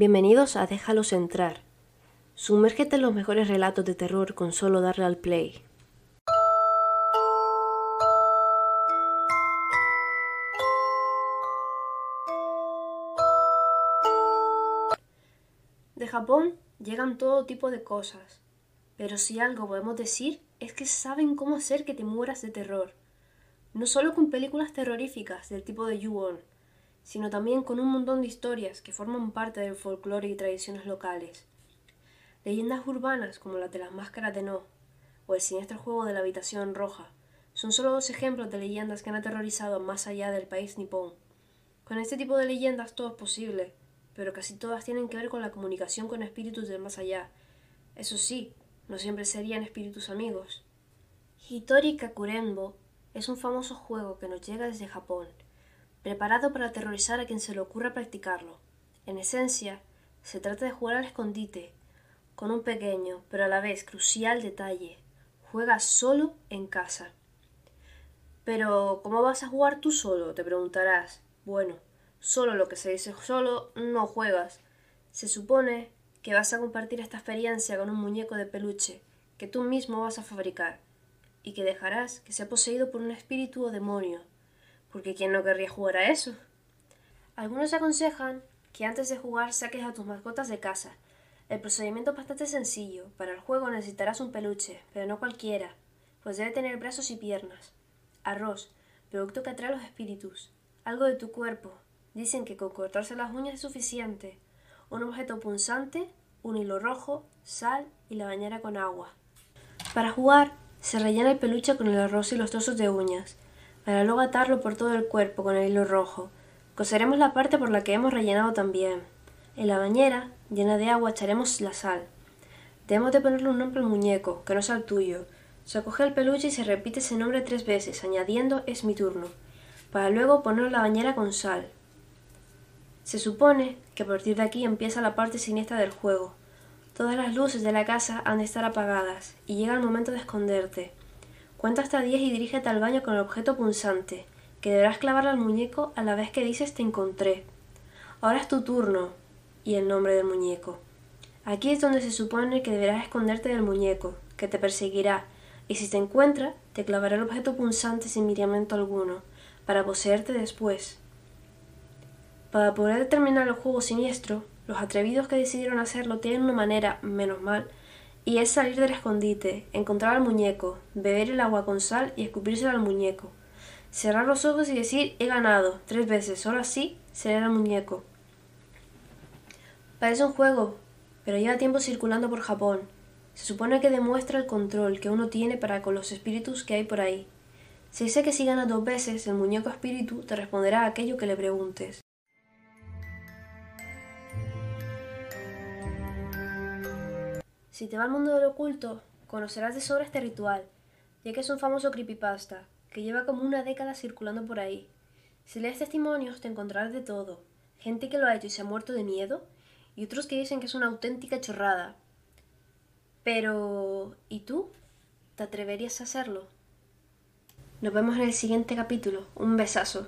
Bienvenidos a Déjalos entrar. Sumérgete en los mejores relatos de terror con solo darle al play. De Japón llegan todo tipo de cosas, pero si algo podemos decir es que saben cómo hacer que te mueras de terror. No solo con películas terroríficas del tipo de Ju-On, sino también con un montón de historias que forman parte del folclore y tradiciones locales. Leyendas urbanas como la de las máscaras de No o el siniestro juego de la habitación roja son solo dos ejemplos de leyendas que han aterrorizado más allá del país nipón. Con este tipo de leyendas todo es posible, pero casi todas tienen que ver con la comunicación con espíritus del más allá. Eso sí, no siempre serían espíritus amigos. Hitori Kakurenbo es un famoso juego que nos llega desde Japón preparado para aterrorizar a quien se le ocurra practicarlo. En esencia, se trata de jugar al escondite, con un pequeño, pero a la vez crucial detalle. Juega solo en casa. Pero, ¿cómo vas a jugar tú solo? te preguntarás. Bueno, solo lo que se dice solo no juegas. Se supone que vas a compartir esta experiencia con un muñeco de peluche que tú mismo vas a fabricar y que dejarás que sea poseído por un espíritu o demonio porque ¿quién no querría jugar a eso? Algunos aconsejan que antes de jugar saques a tus mascotas de casa. El procedimiento es bastante sencillo. Para el juego necesitarás un peluche, pero no cualquiera, pues debe tener brazos y piernas. Arroz, producto que atrae los espíritus. Algo de tu cuerpo. Dicen que con cortarse las uñas es suficiente. Un objeto punzante, un hilo rojo, sal y la bañera con agua. Para jugar, se rellena el peluche con el arroz y los trozos de uñas para luego atarlo por todo el cuerpo con el hilo rojo. Coseremos la parte por la que hemos rellenado también. En la bañera, llena de agua, echaremos la sal. Debemos de ponerle un nombre al muñeco, que no sea el tuyo. Se coge el peluche y se repite ese nombre tres veces, añadiendo es mi turno, para luego ponerlo en la bañera con sal. Se supone que a partir de aquí empieza la parte siniestra del juego. Todas las luces de la casa han de estar apagadas, y llega el momento de esconderte. Cuenta hasta 10 y dirígete al baño con el objeto punzante, que deberás clavarle al muñeco a la vez que dices te encontré. Ahora es tu turno, y el nombre del muñeco. Aquí es donde se supone que deberás esconderte del muñeco, que te perseguirá, y si te encuentra, te clavará el objeto punzante sin miramiento alguno, para poseerte después. Para poder terminar el juego siniestro, los atrevidos que decidieron hacerlo tienen una manera, menos mal, y es salir del escondite, encontrar al muñeco, beber el agua con sal y escupírselo al muñeco. Cerrar los ojos y decir he ganado tres veces, solo así será el muñeco. Parece un juego, pero lleva tiempo circulando por Japón. Se supone que demuestra el control que uno tiene para con los espíritus que hay por ahí. Se dice que si ganas dos veces, el muñeco espíritu te responderá a aquello que le preguntes. Si te va al mundo del oculto, conocerás de sobra este ritual, ya que es un famoso creepypasta, que lleva como una década circulando por ahí. Si lees testimonios te encontrarás de todo, gente que lo ha hecho y se ha muerto de miedo, y otros que dicen que es una auténtica chorrada. Pero... ¿y tú? ¿Te atreverías a hacerlo? Nos vemos en el siguiente capítulo. Un besazo.